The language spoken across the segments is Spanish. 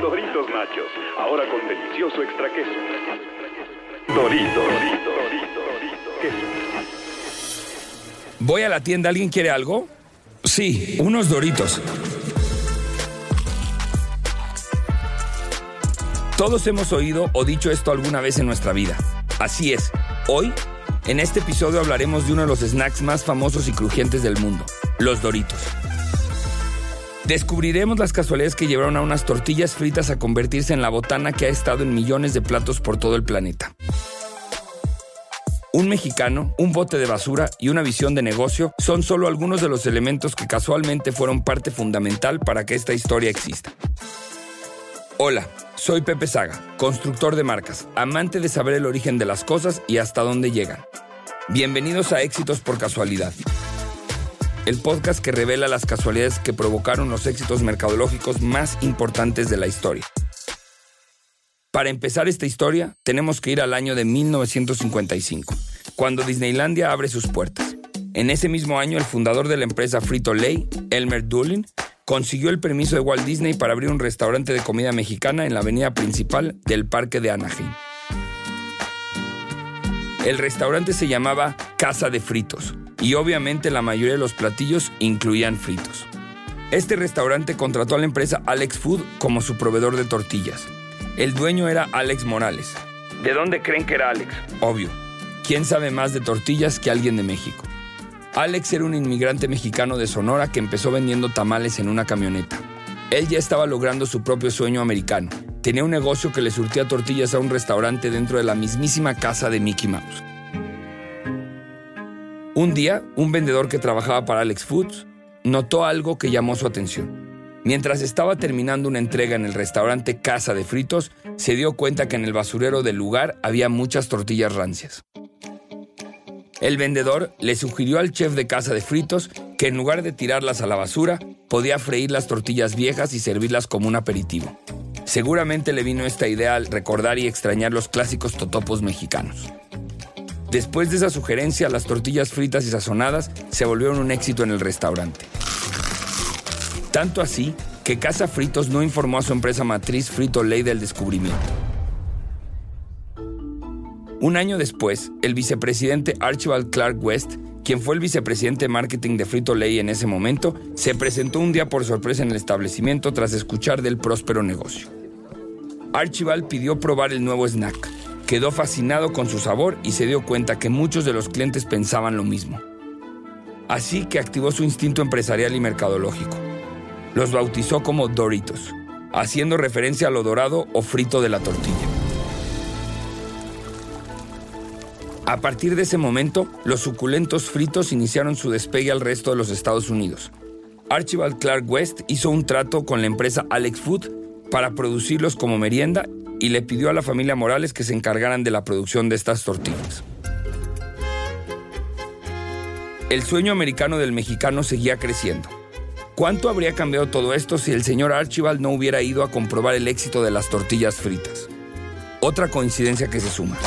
Doritos Nachos, ahora con delicioso extra queso. Doritos, Doritos, Doritos, Doritos, queso. Voy a la tienda, ¿alguien quiere algo? Sí, unos Doritos. Todos hemos oído o dicho esto alguna vez en nuestra vida. Así es, hoy, en este episodio hablaremos de uno de los snacks más famosos y crujientes del mundo, los Doritos. Descubriremos las casualidades que llevaron a unas tortillas fritas a convertirse en la botana que ha estado en millones de platos por todo el planeta. Un mexicano, un bote de basura y una visión de negocio son solo algunos de los elementos que casualmente fueron parte fundamental para que esta historia exista. Hola, soy Pepe Saga, constructor de marcas, amante de saber el origen de las cosas y hasta dónde llegan. Bienvenidos a Éxitos por Casualidad, el podcast que revela las casualidades que provocaron los éxitos mercadológicos más importantes de la historia. Para empezar esta historia, tenemos que ir al año de 1955, cuando Disneylandia abre sus puertas. En ese mismo año, el fundador de la empresa Frito Lay, Elmer Doolin, consiguió el permiso de Walt Disney para abrir un restaurante de comida mexicana en la avenida principal del parque de Anaheim. El restaurante se llamaba Casa de Fritos y obviamente la mayoría de los platillos incluían fritos. Este restaurante contrató a la empresa Alex Food como su proveedor de tortillas. El dueño era Alex Morales. ¿De dónde creen que era Alex? Obvio. ¿Quién sabe más de tortillas que alguien de México? Alex era un inmigrante mexicano de Sonora que empezó vendiendo tamales en una camioneta. Él ya estaba logrando su propio sueño americano. Tenía un negocio que le surtía tortillas a un restaurante dentro de la mismísima casa de Mickey Mouse. Un día, un vendedor que trabajaba para Alex Foods notó algo que llamó su atención. Mientras estaba terminando una entrega en el restaurante Casa de Fritos, se dio cuenta que en el basurero del lugar había muchas tortillas rancias. El vendedor le sugirió al chef de Casa de Fritos que en lugar de tirarlas a la basura, podía freír las tortillas viejas y servirlas como un aperitivo. Seguramente le vino esta idea al recordar y extrañar los clásicos totopos mexicanos. Después de esa sugerencia, las tortillas fritas y sazonadas se volvieron un éxito en el restaurante. Tanto así que Casa Fritos no informó a su empresa matriz Frito Lay del descubrimiento. Un año después, el vicepresidente Archibald Clark West, quien fue el vicepresidente de marketing de Frito Lay en ese momento, se presentó un día por sorpresa en el establecimiento tras escuchar del próspero negocio. Archibald pidió probar el nuevo snack, Quedó fascinado con su sabor y se dio cuenta que muchos de los clientes pensaban lo mismo. Así que activó su instinto empresarial y mercadológico. Los bautizó como Doritos, haciendo referencia a lo dorado o frito de la tortilla. A partir de ese momento, los suculentos fritos iniciaron su despegue al resto de los Estados Unidos. Archibald Clark West hizo un trato con la empresa Alex Food para producirlos como merienda y le pidió a la familia Morales que se encargaran de la producción de estas tortillas. El sueño americano del mexicano seguía creciendo. ¿Cuánto habría cambiado todo esto si el señor Archibald no hubiera ido a comprobar el éxito de las tortillas fritas? Otra coincidencia que se suma.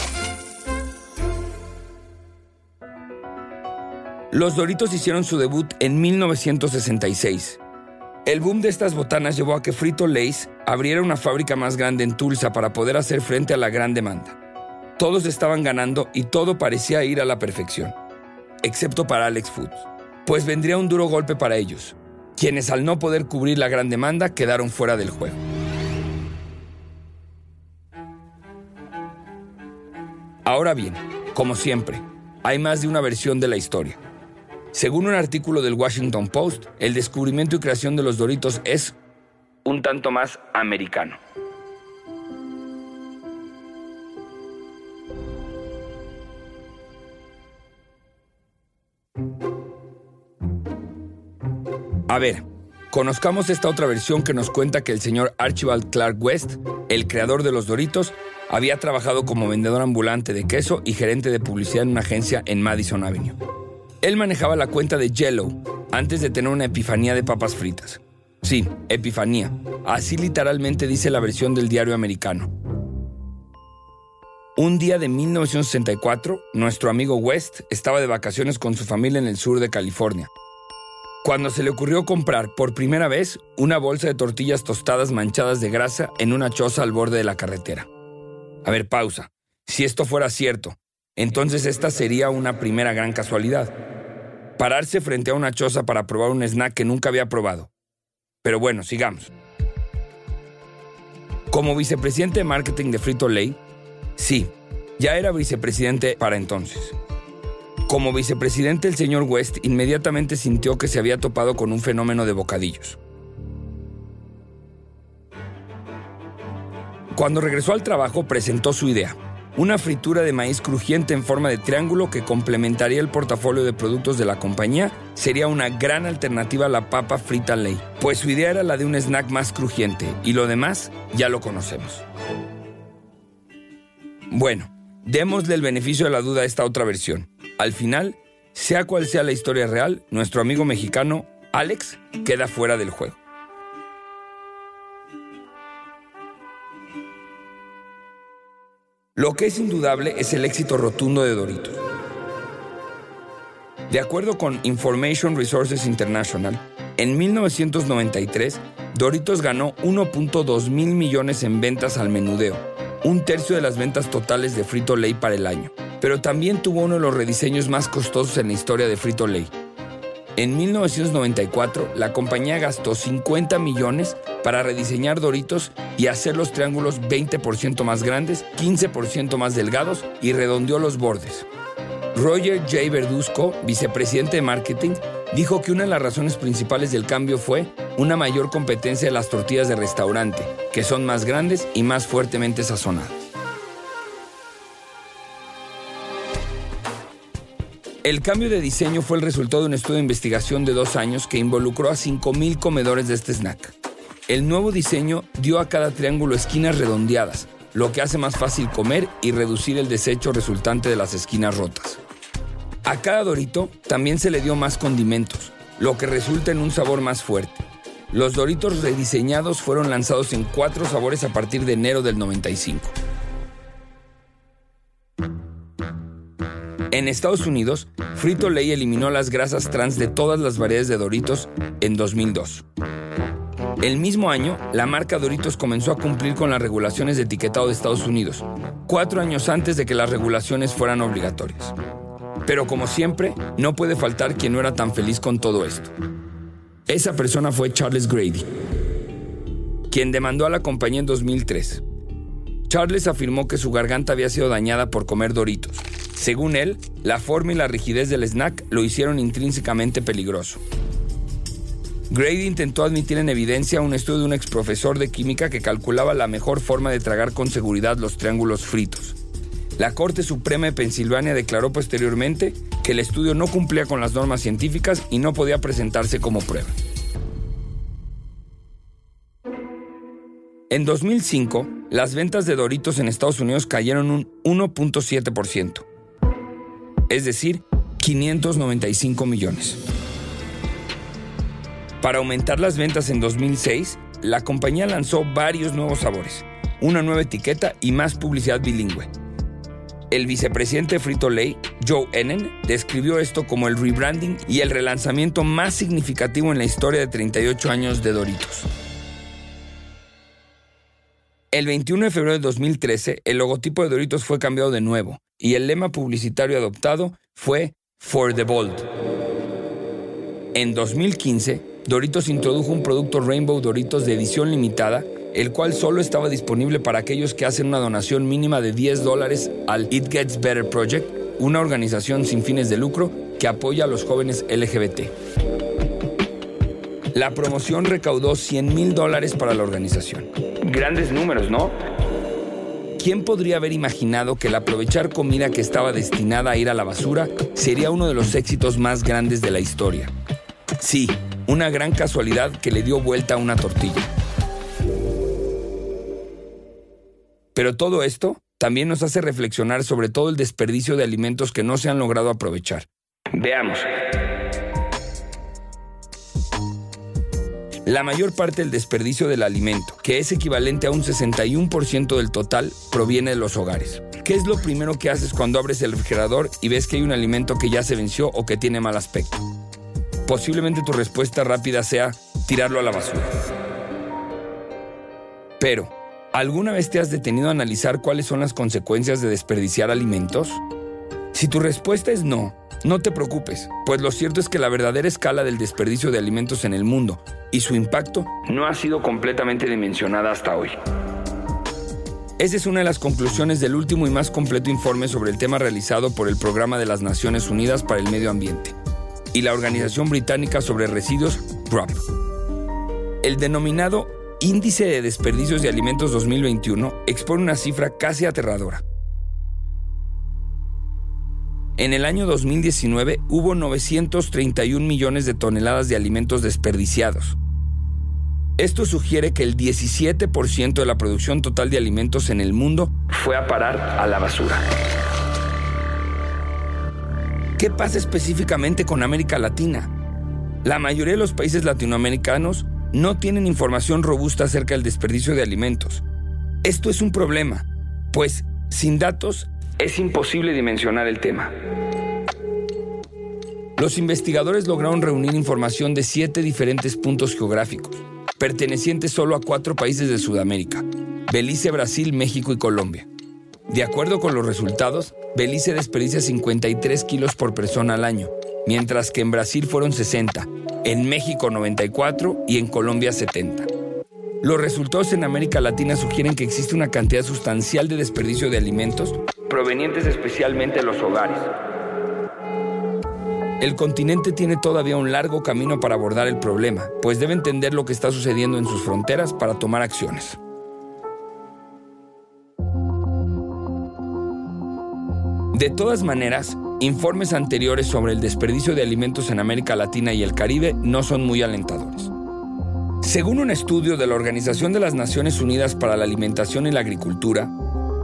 Los Doritos hicieron su debut en 1966 el boom de estas botanas llevó a que Frito Lays abriera una fábrica más grande en Tulsa para poder hacer frente a la gran demanda. Todos estaban ganando y todo parecía ir a la perfección, excepto para Alex Foods, pues vendría un duro golpe para ellos, quienes al no poder cubrir la gran demanda quedaron fuera del juego. Ahora bien, como siempre, hay más de una versión de la historia. Según un artículo del Washington Post, el descubrimiento y creación de los Doritos es un tanto más americano. A ver, conozcamos esta otra versión que nos cuenta que el señor Archibald Clark West, el creador de los Doritos, había trabajado como vendedor ambulante de queso y gerente de publicidad en una agencia en Madison Avenue. Él manejaba la cuenta de Jello antes de tener una epifanía de papas fritas. Sí, epifanía. Así literalmente dice la versión del diario americano. Un día de 1964, nuestro amigo West estaba de vacaciones con su familia en el sur de California. cuando se le ocurrió comprar por primera vez una bolsa de tortillas tostadas manchadas de grasa en una choza al borde de la carretera. A ver, pausa. Si esto fuera cierto, entonces esta sería una primera gran casualidad. Pararse frente a una choza para probar un snack que nunca había probado. Pero bueno, sigamos. Como vicepresidente de marketing de Frito Lay, sí, ya era vicepresidente para entonces. Como vicepresidente, el señor West inmediatamente sintió que se había topado con un fenómeno de bocadillos. Cuando regresó al trabajo, presentó su idea. Una fritura de maíz crujiente en forma de triángulo que complementaría el portafolio de productos de la compañía sería una gran alternativa a la papa frita ley, pues su idea era la de un snack más crujiente y lo demás ya lo conocemos. Bueno, démosle el beneficio de la duda a esta otra versión. Al final, sea cual sea la historia real, nuestro amigo mexicano, Alex, queda fuera del juego. Lo que es indudable es el éxito rotundo de Doritos. De acuerdo con Information Resources International, en 1993, Doritos ganó 1.2 mil millones en ventas al menudeo, un tercio de las ventas totales de Frito Lay para el año pero también tuvo uno de los rediseños más costosos en la historia de Frito Lay. En 1994, la compañía gastó 50 millones para rediseñar Doritos y hacer los triángulos 20% más grandes, 15% más delgados y redondeó los bordes. Roger J. Verduzco, vicepresidente de marketing, dijo que una de las razones principales del cambio fue una mayor competencia de las tortillas de restaurante, que son más grandes y más fuertemente sazonadas. El cambio de diseño fue el resultado de un estudio de investigación de dos años que involucró a 5.000 comedores de este snack. El nuevo diseño dio a cada triángulo esquinas redondeadas, lo que hace más fácil comer y reducir el desecho resultante de las esquinas rotas. A cada dorito también se le dio más condimentos, lo que resulta en un sabor más fuerte. Los doritos rediseñados fueron lanzados en cuatro sabores a partir de enero del 95. En Estados Unidos, Frito Lay eliminó las grasas trans de todas las variedades de Doritos en 2002. El mismo año, la marca Doritos comenzó a cumplir con las regulaciones de etiquetado de Estados Unidos, cuatro años antes de que las regulaciones fueran obligatorias. Pero como siempre, no puede faltar quien no era tan feliz con todo esto. Esa persona fue Charles Grady, quien demandó a la compañía en 2003. Charles afirmó que su garganta había sido dañada por comer Doritos según él, la forma y la rigidez del snack lo hicieron intrínsecamente peligroso. Grady intentó admitir en evidencia un estudio de un exprofesor de química que calculaba la mejor forma de tragar con seguridad los triángulos fritos. La Corte Suprema de Pensilvania declaró posteriormente que el estudio no cumplía con las normas científicas y no podía presentarse como prueba. En 2005, las ventas de Doritos en Estados Unidos cayeron un 1.7% es decir, 595 millones. Para aumentar las ventas en 2006, la compañía lanzó varios nuevos sabores, una nueva etiqueta y más publicidad bilingüe. El vicepresidente de Frito Lay, Joe Ennen, describió esto como el rebranding y el relanzamiento más significativo en la historia de 38 años de Doritos. El 21 de febrero de 2013, el logotipo de Doritos fue cambiado de nuevo y el lema publicitario adoptado fue For the Bold. En 2015, Doritos introdujo un producto Rainbow Doritos de edición limitada, el cual solo estaba disponible para aquellos que hacen una donación mínima de 10 dólares al It Gets Better Project, una organización sin fines de lucro que apoya a los jóvenes LGBT. La promoción recaudó 100 mil dólares para la organización. Grandes números, ¿no? ¿Quién podría haber imaginado que el aprovechar comida que estaba destinada a ir a la basura sería uno de los éxitos más grandes de la historia? Sí, una gran casualidad que le dio vuelta a una tortilla. Pero todo esto también nos hace reflexionar sobre todo el desperdicio de alimentos que no se han logrado aprovechar. Veamos. La mayor parte del desperdicio del alimento, que es equivalente a un 61% del total, proviene de los hogares. ¿Qué es lo primero que haces cuando abres el refrigerador y ves que hay un alimento que ya se venció o que tiene mal aspecto? posiblemente tu respuesta rápida sea tirarlo a la basura. Pero, ¿alguna vez te has detenido a analizar cuáles son las consecuencias de desperdiciar alimentos? Si tu respuesta es no, no te preocupes, pues lo cierto es que la verdadera escala del desperdicio de alimentos en el mundo y su impacto no ha sido completamente dimensionada hasta hoy. Esa es una de las conclusiones del último y más completo informe sobre el tema realizado por el Programa de las Naciones Unidas para el Medio Ambiente y la Organización Británica sobre Residuos, GRUP. El denominado Índice de Desperdicios de Alimentos 2021 expone una cifra casi aterradora. En el año 2019 hubo 931 millones de toneladas de alimentos desperdiciados, esto sugiere que el 17% de la producción total de alimentos en el mundo fue a parar a la basura. ¿Qué pasa específicamente con América Latina? La mayoría de los países latinoamericanos no tienen información robusta acerca del desperdicio de alimentos. Esto es un problema, pues sin datos es imposible dimensionar el tema. Los investigadores lograron reunir información de siete diferentes puntos geográficos perteneciente solo a cuatro países de Sudamérica, Belice, Brasil, México y Colombia. De acuerdo con los resultados, Belice desperdicia 53 kilos por persona al año, mientras que en Brasil fueron 60, en México 94 y en Colombia 70. Los resultados en América Latina sugieren que existe una cantidad sustancial de desperdicio de alimentos provenientes especialmente de los hogares, el continente tiene todavía un largo camino para abordar el problema, pues debe entender lo que está sucediendo en sus fronteras para tomar acciones. De todas maneras, informes anteriores sobre el desperdicio de alimentos en América Latina y el Caribe no son muy alentadores. Según un estudio de la Organización de las Naciones Unidas para la Alimentación y la Agricultura,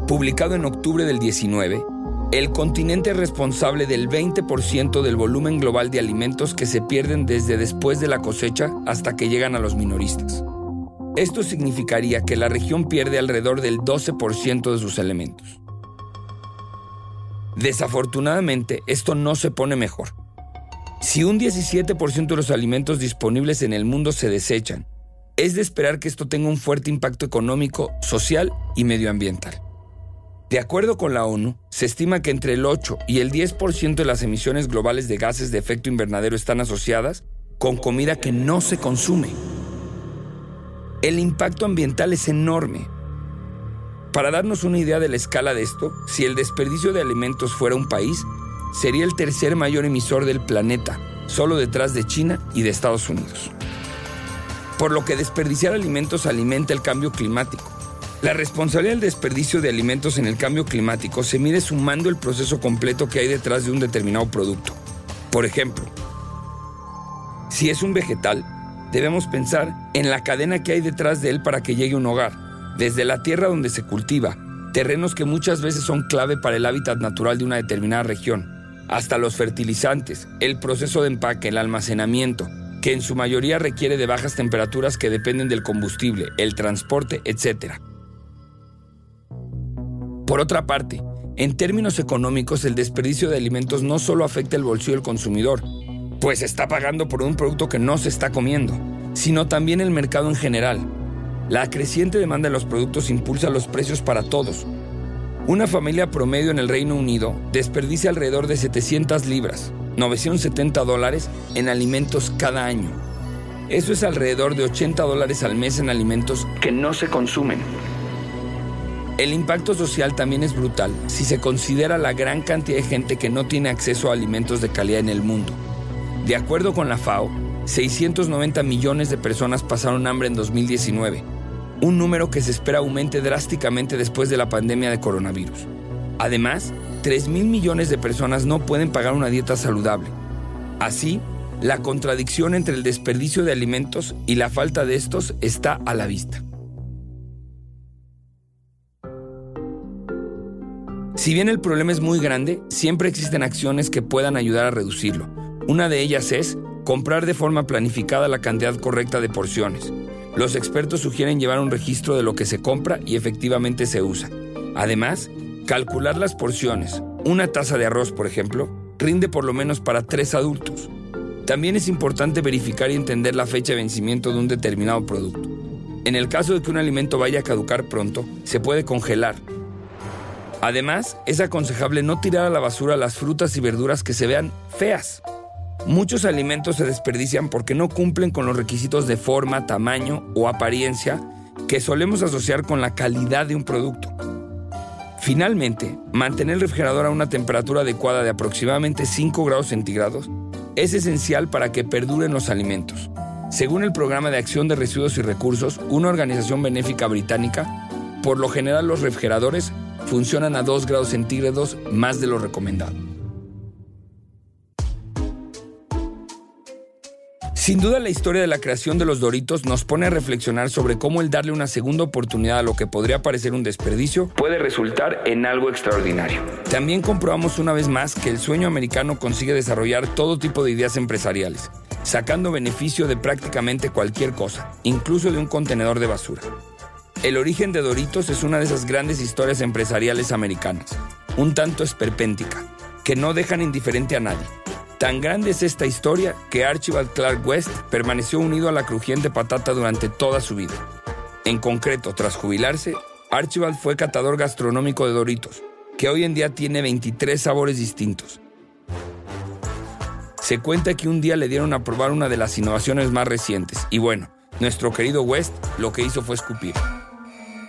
publicado en octubre del 19, el continente es responsable del 20% del volumen global de alimentos que se pierden desde después de la cosecha hasta que llegan a los minoristas. Esto significaría que la región pierde alrededor del 12% de sus elementos. Desafortunadamente, esto no se pone mejor. Si un 17% de los alimentos disponibles en el mundo se desechan, es de esperar que esto tenga un fuerte impacto económico, social y medioambiental. De acuerdo con la ONU, se estima que entre el 8 y el 10% de las emisiones globales de gases de efecto invernadero están asociadas con comida que no se consume. El impacto ambiental es enorme. Para darnos una idea de la escala de esto, si el desperdicio de alimentos fuera un país, sería el tercer mayor emisor del planeta, solo detrás de China y de Estados Unidos. Por lo que desperdiciar alimentos alimenta el cambio climático la responsabilidad del desperdicio de alimentos en el cambio climático se mide sumando el proceso completo que hay detrás de un determinado producto. Por ejemplo, si es un vegetal, debemos pensar en la cadena que hay detrás de él para que llegue a un hogar, desde la tierra donde se cultiva, terrenos que muchas veces son clave para el hábitat natural de una determinada región, hasta los fertilizantes, el proceso de empaque, el almacenamiento, que en su mayoría requiere de bajas temperaturas que dependen del combustible, el transporte, etc. Por otra parte, en términos económicos, el desperdicio de alimentos no solo afecta el bolsillo del consumidor, pues está pagando por un producto que no se está comiendo, sino también el mercado en general. La creciente demanda de los productos impulsa los precios para todos. Una familia promedio en el Reino Unido desperdicia alrededor de 700 libras, 970 dólares, en alimentos cada año. Eso es alrededor de 80 dólares al mes en alimentos que no se consumen. El impacto social también es brutal si se considera la gran cantidad de gente que no tiene acceso a alimentos de calidad en el mundo. De acuerdo con la FAO, 690 millones de personas pasaron hambre en 2019, un número que se espera aumente drásticamente después de la pandemia de coronavirus. Además, 3 mil millones de personas no pueden pagar una dieta saludable. Así, la contradicción entre el desperdicio de alimentos y la falta de estos está a la vista. Si bien el problema es muy grande, siempre existen acciones que puedan ayudar a reducirlo. Una de ellas es comprar de forma planificada la cantidad correcta de porciones. Los expertos sugieren llevar un registro de lo que se compra y efectivamente se usa. Además, calcular las porciones. Una taza de arroz, por ejemplo, rinde por lo menos para tres adultos. También es importante verificar y entender la fecha de vencimiento de un determinado producto. En el caso de que un alimento vaya a caducar pronto, se puede congelar. Además, es aconsejable no tirar a la basura las frutas y verduras que se vean feas. Muchos alimentos se desperdician porque no cumplen con los requisitos de forma, tamaño o apariencia que solemos asociar con la calidad de un producto. Finalmente, mantener el refrigerador a una temperatura adecuada de aproximadamente 5 grados centígrados es esencial para que perduren los alimentos. Según el Programa de Acción de Residuos y Recursos, una organización benéfica británica, por lo general los refrigeradores funcionan a 2 grados centígrados más de lo recomendado. Sin duda la historia de la creación de los Doritos nos pone a reflexionar sobre cómo el darle una segunda oportunidad a lo que podría parecer un desperdicio puede resultar en algo extraordinario. También comprobamos una vez más que el sueño americano consigue desarrollar todo tipo de ideas empresariales, sacando beneficio de prácticamente cualquier cosa, incluso de un contenedor de basura. El origen de Doritos es una de esas grandes historias empresariales americanas, un tanto esperpéntica, que no dejan indiferente a nadie Tan grande es esta historia que Archibald Clark West permaneció unido a la crujiente patata durante toda su vida. En concreto, tras jubilarse, Archibald fue catador gastronómico de Doritos, que hoy en día tiene 23 sabores distintos. Se cuenta que un día le dieron a probar una de las innovaciones más recientes, y bueno, nuestro querido West lo que hizo fue escupir.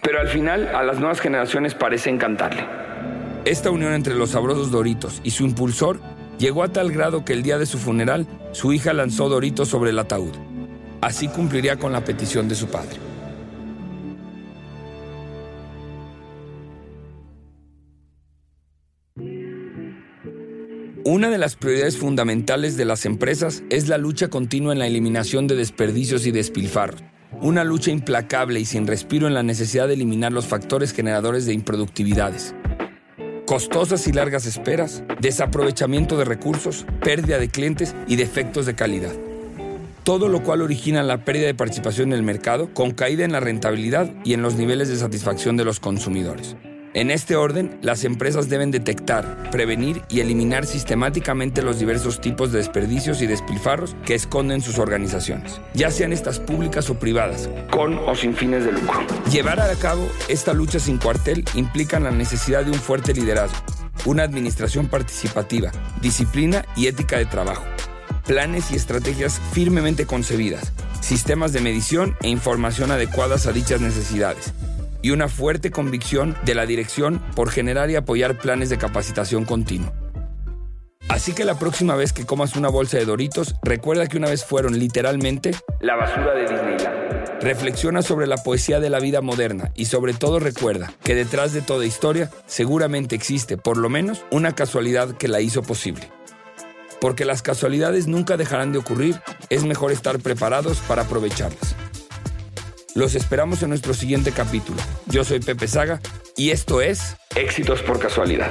Pero al final a las nuevas generaciones parece encantarle. Esta unión entre los sabrosos Doritos y su impulsor Llegó a tal grado que el día de su funeral, su hija lanzó Doritos sobre el ataúd. Así cumpliría con la petición de su padre. Una de las prioridades fundamentales de las empresas es la lucha continua en la eliminación de desperdicios y despilfarros. Una lucha implacable y sin respiro en la necesidad de eliminar los factores generadores de improductividades costosas y largas esperas, desaprovechamiento de recursos, pérdida de clientes y defectos de calidad. Todo lo cual origina la pérdida de participación en el mercado con caída en la rentabilidad y en los niveles de satisfacción de los consumidores. En este orden, las empresas deben detectar, prevenir y eliminar sistemáticamente los diversos tipos de desperdicios y despilfarros que esconden sus organizaciones, ya sean estas públicas o privadas, con o sin fines de lucro. Llevar a cabo esta lucha sin cuartel implica la necesidad de un fuerte liderazgo, una administración participativa, disciplina y ética de trabajo, planes y estrategias firmemente concebidas, sistemas de medición e información adecuadas a dichas necesidades y una fuerte convicción de la dirección por generar y apoyar planes de capacitación continua. Así que la próxima vez que comas una bolsa de Doritos, recuerda que una vez fueron literalmente la basura de Disneyland. Reflexiona sobre la poesía de la vida moderna y sobre todo recuerda que detrás de toda historia seguramente existe por lo menos una casualidad que la hizo posible. Porque las casualidades nunca dejarán de ocurrir, es mejor estar preparados para aprovecharlas. Los esperamos en nuestro siguiente capítulo. Yo soy Pepe Saga y esto es Éxitos por Casualidad.